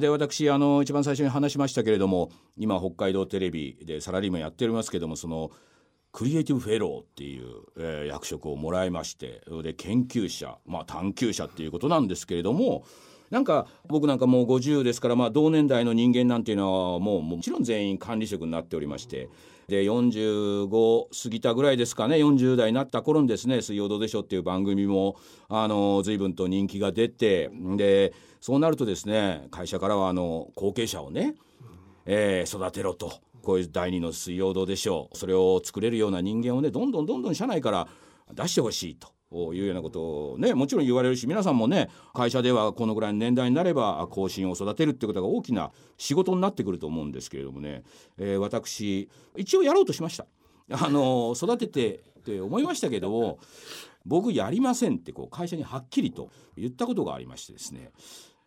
で私あの一番最初に話しましたけれども今北海道テレビでサラリーマンやっておりますけどもそのクリエイティブフェローっていう、えー、役職をもらいましてで研究者、まあ、探究者っていうことなんですけれどもなんか僕なんかもう50ですから、まあ、同年代の人間なんていうのはもうもちろん全員管理職になっておりましてで45過ぎたぐらいですかね40代になった頃にですね「水曜どうでしょう」っていう番組もあの随分と人気が出てでそうなるとですね会社からはあの後継者をね、えー、育てろと。こういう第二の水曜どうでしょうそれを作れるような人間をねどんどんどんどん社内から出してほしいというようなことをねもちろん言われるし皆さんもね会社ではこのぐらいの年代になれば後進を育てるってことが大きな仕事になってくると思うんですけれどもね、えー、私一応やろうとしました。あの育ててって思いましたけど僕やりませんってこう会社にはっきりと言ったことがありましてですね。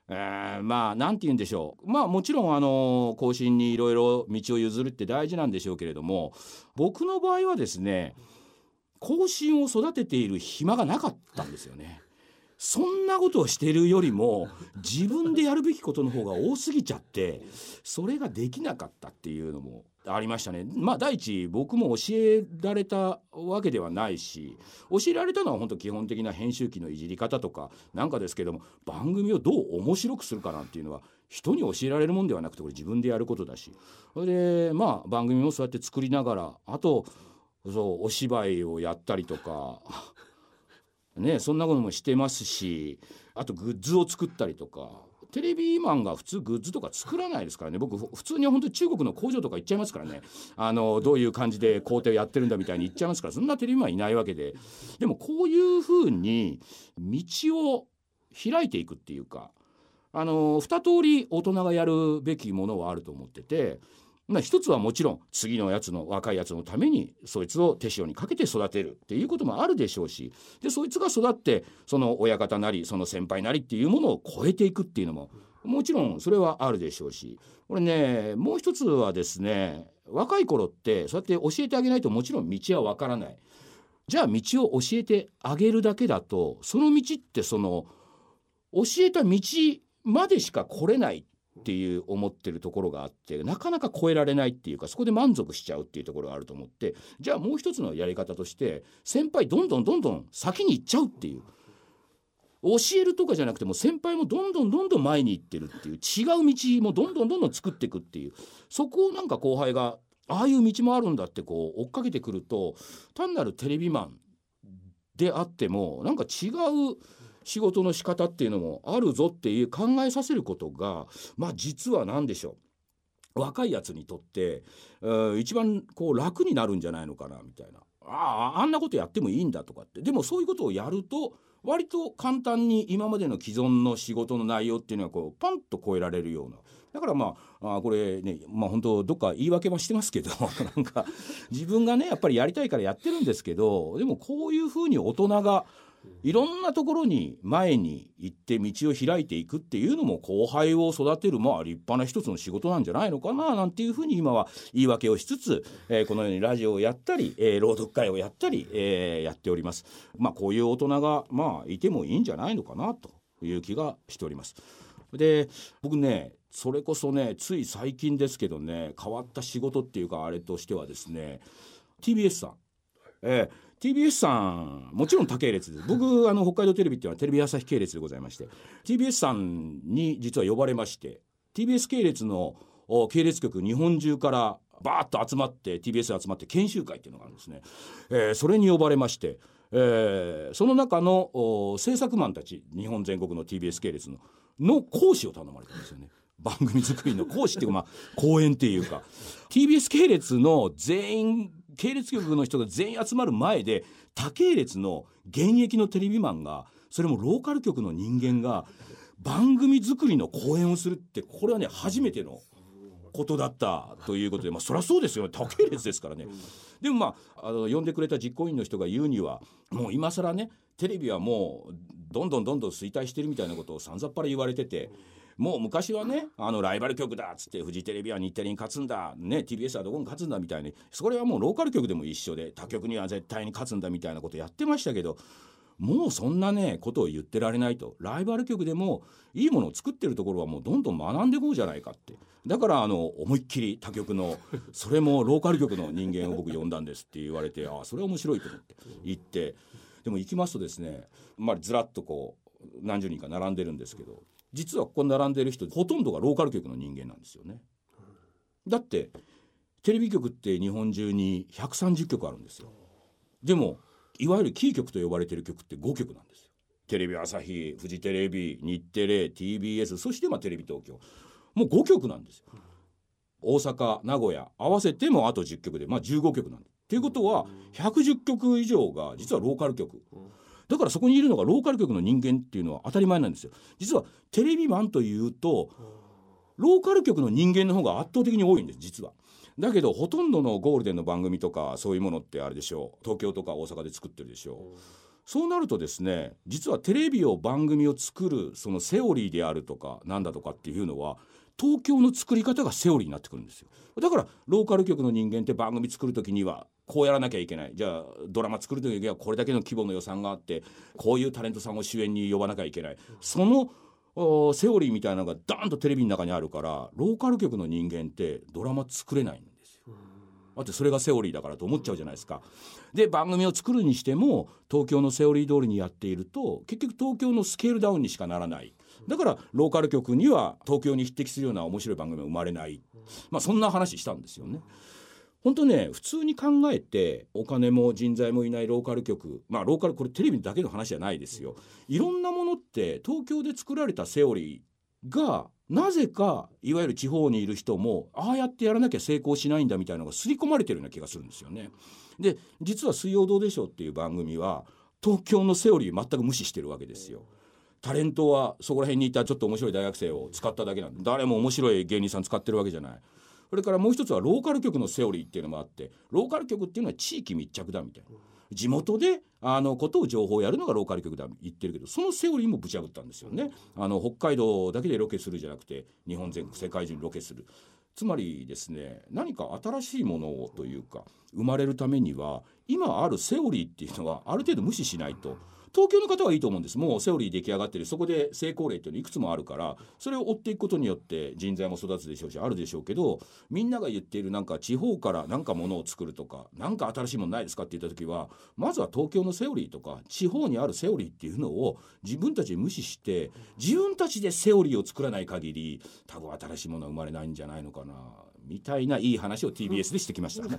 えー、まあ何て言うんでしょう。まあもちろんあの後進にいろいろ道を譲るって大事なんでしょうけれども僕の場合はですね後進を育てている暇がなかったんですよね。そんなことをしているよりも自分でやるべきことの方が多すぎちゃってそれができなかったっていうのもありましたね。まあ第一僕も教えられたわけではないし教えられたのは本当基本的な編集機のいじり方とかなんかですけども番組をどう面白くするかなんていうのは人に教えられるもんではなくてこれ自分でやることだしそれでまあ番組もそうやって作りながらあとそうお芝居をやったりとか。ねそんなこともしてますしあとグッズを作ったりとか。テレビマンが普通グッズとか作らないですからね。僕普通に本当に中国の工場とか行っちゃいますからね。あのどういう感じで工程をやってるんだみたいに言っちゃいますから。そんなテレビマンいないわけで。でもこういうふうに道を開いていくっていうか。あの二通り大人がやるべきものはあると思ってて。まあ、一つはもちろん次のやつの若いやつのためにそいつを手塩にかけて育てるっていうこともあるでしょうしでそいつが育ってその親方なりその先輩なりっていうものを超えていくっていうのももちろんそれはあるでしょうしこれねもう一つはですね若い頃ってそうやって教えてあげないともちろん道はわからない。じゃあ道を教えてあげるだけだとその道ってその教えた道までしか来れないっっていう思ってるところがあってなかなか超えられないっていうかそこで満足しちゃうっていうところがあると思ってじゃあもう一つのやり方として先輩どんどんどんどん先に行っちゃうっていう教えるとかじゃなくても先輩もどんどんどんどん前に行ってるっていう違う道もどんどんどんどん作っていくっていうそこをなんか後輩がああいう道もあるんだってこう追っかけてくると単なるテレビマンであってもなんか違う仕事の仕方っていうのもあるぞっていう考えさせることがまあ実は何でしょう。若いやつにとって、一番こう楽になるんじゃないのかなみたいな。あああんなことやってもいいんだとかって。でもそういうことをやると割と簡単に今までの既存の仕事の内容っていうのはこうパンと超えられるような。だからまああこれねまあ本当どっか言い訳もしてますけど なんか自分がねやっぱりやりたいからやってるんですけどでもこういうふうに大人がいろんなところに前に行って道を開いていくっていうのも後輩を育てるまあ立派な一つの仕事なんじゃないのかななんていうふうに今は言い訳をしつつ、えー、このようにラジオをやったり、えー、朗読会をやったり、えー、やっております。まあこういう大人がまあいてもいいんじゃないのかなという気がしております。で僕ねそれこそねつい最近ですけどね変わった仕事っていうかあれとしてはですね TBS さん、えー、TBS さんもちろん他系列です。僕あの北海道テレビっていうのはテレビ朝日系列でございまして TBS さんに実は呼ばれまして TBS 系列の系列局日本中からバーッと集まって TBS 集まって研修会っていうのがあるんですね、えー、それに呼ばれまして、えー、その中の制作マンたち日本全国の TBS 系列のの講師を頼まれたんですよね。番組作りの講師っていうかまあ講演っていうか。TBS 系列の全員系列局の人が全員集まる前で他系列の現役のテレビマンがそれもローカル局の人間が番組作りの講演をするってこれはね初めてのことだったということでまあそりゃそうですよね他系列ですからね。でもまああの呼んでくれた実行委員の人が言うにはもう今更ねテレビはもうどんどんどんどん衰退してるみたいなことをさんざっぱら言われてて。もう昔はねあのライバル局だっつってフジテレビは日テレに勝つんだ、ね、TBS はどこに勝つんだみたいにそれはもうローカル局でも一緒で他局には絶対に勝つんだみたいなことやってましたけどもうそんなねことを言ってられないとライバル局でもいいものを作ってるところはもうどんどん学んでいこうじゃないかって。だからあの思いっきり他局のそれもローカル局の人間を僕呼んだんですって言われてああそれは面白いと思って行ってでも行きますとですね、まあ、ずらっとこう何十人か並んでるんですけど実はここ並んでる人ほとんどがローカル局の人間なんですよね。だってテレビ局って日本中に130局あるんですよ。でもいわゆるキー局と呼ばれてる局って5局なんですよ。テレビ朝日フジテレビ日テレ TBS そしてまあテレビ東京もう5局なんですよ。大阪名古屋合わせてもあと10局でまあ15局なんです。っていうことは110局以上が実はローカル局。だからそこにいるのがローカル局の人間っていうのは当たり前なんですよ。実はテレビマンというとローカル局の人間の方が圧倒的に多いんです実は。だけどほとんどのゴールデンの番組とかそういうものってあれでしょう東京とか大阪で作ってるでしょう。そうなるとですね実はテレビを番組を作るそのセオリーであるとかなんだとかっていうのは東京の作り方がセオリーになってくるんですよだからローカル局の人間って番組作る時にはこうやらなきゃいけないじゃあドラマ作る時にはこれだけの規模の予算があってこういうタレントさんを主演に呼ばなきゃいけないそのセオリーみたいなのがダーンとテレビの中にあるからローカル局の人間ってドラマ作れないんですよ。だってそれがセオリーだからと思っちゃうじゃないですか。で番組を作るにしても東京のセオリー通りにやっていると結局東京のスケールダウンにしかならない。だからローカル局には東京に匹敵するような面白い番組は生まれない、まあ、そんな話したんですよね。本当ね普通に考えてお金も人材もいないローカル局まあローカルこれテレビだけの話じゃないですよいろんなものって東京で作られたセオリーがなぜかいわゆる地方にいる人もああやってやらなきゃ成功しないんだみたいなのが刷り込まれてるような気がするんですよね。で実は「水曜どうでしょう」っていう番組は東京のセオリー全く無視してるわけですよ。タレントはそこら辺にいたちょっと面白い大学生を使っただけなんで誰も面白い芸人さん使ってるわけじゃない。それからもう一つはローカル局のセオリーっていうのもあってローカル局っていうのは地域密着だみたいな。地元であのことを情報をやるのがローカル局だ言ってるけどそのセオリーもぶち破ったんですよねあの北海道だけでロケするじゃなくて日本全国世界中にロケするつまりですね何か新しいものをというか生まれるためには今あるセオリーっていうのはある程度無視しないと。東京の方はいいと思うんです。もうセオリー出来上がってる。そこで成功例っていうのいくつもあるからそれを追っていくことによって人材も育つでしょうしあるでしょうけどみんなが言っているなんか地方から何かものを作るとか何か新しいものないですかって言った時はまずは東京のセオリーとか地方にあるセオリーっていうのを自分たちで無視して自分たちでセオリーを作らない限り多分新しいものは生まれないんじゃないのかな。みたいないい話を TBS でしてきました。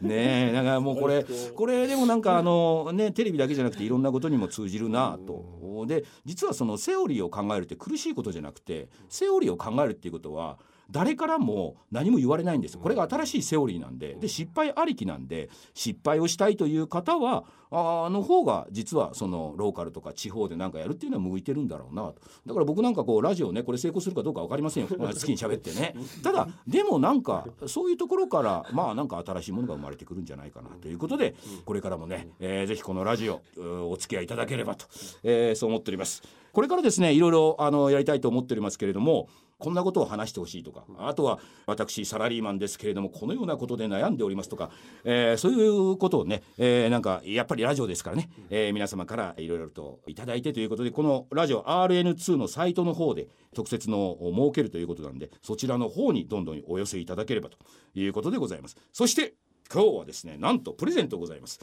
ねえだからもうこれこれでもなんかあのねテレビだけじゃなくていろんなことにも通じるなと。で実はそのセオリーを考えるって苦しいことじゃなくてセオリーを考えるっていうことは誰からも何も言われないんです。よこれが新しいセオリーなんで。で失敗ありきなんで失敗をしたいという方はあの方が実はそのローカルとか地方で何かやるっていうのは向いてるんだろうなと。だから僕なんかこうラジオねこれ成功するかどうか分かりませんよ。好きに喋ってね。ただでもなんかそういうところからまあなんか新しいものが生まれてくるんじゃないかなと。いうことでこれからもね、えー、ぜひこのラジオお付き合いいただければと、えー、そう思っております。これからですねいろいろあのやりたいと思っておりますけれどもこんなことを話してほしいとかあとは私サラリーマンですけれどもこのようなことで悩んでおりますとか、えー、そういうことをね、えー、なんかやっぱりラジオですからね、えー、皆様からいろいろといただいてということでこのラジオ RN2 のサイトの方で特設のを設けるということなんでそちらの方にどんどんお寄せいただければということでございます。そして今日はですねなんとプレゼントございます。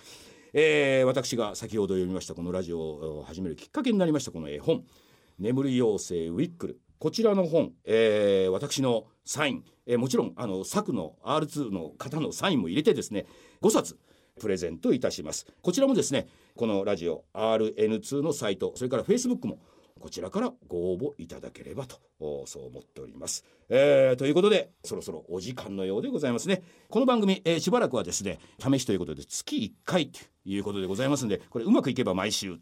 えー、私が先ほど読みましたこのラジオを始めるきっかけになりましたこの絵本「眠り妖精ウィックル」こちらの本、えー、私のサイン、えー、もちろんあの作の R2 の方のサインも入れてですね5冊プレゼントいたします。こちらもですねこのラジオ RN2 のサイトそれから Facebook もこちらからご応募いただければとそう思っております、えー、ということでそろそろお時間のようでございますね。この番組、えー、しばらくはですね試しということで月1回ということでございますんでこれうまくいけば毎週。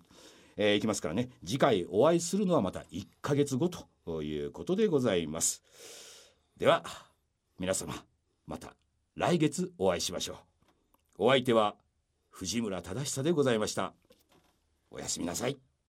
えー、いきますからね。次回お会いするのはまた1ヶ月後ということでございます。では皆様また来月お会いしましょう。お相手は藤村忠久でございました。おやすみなさい。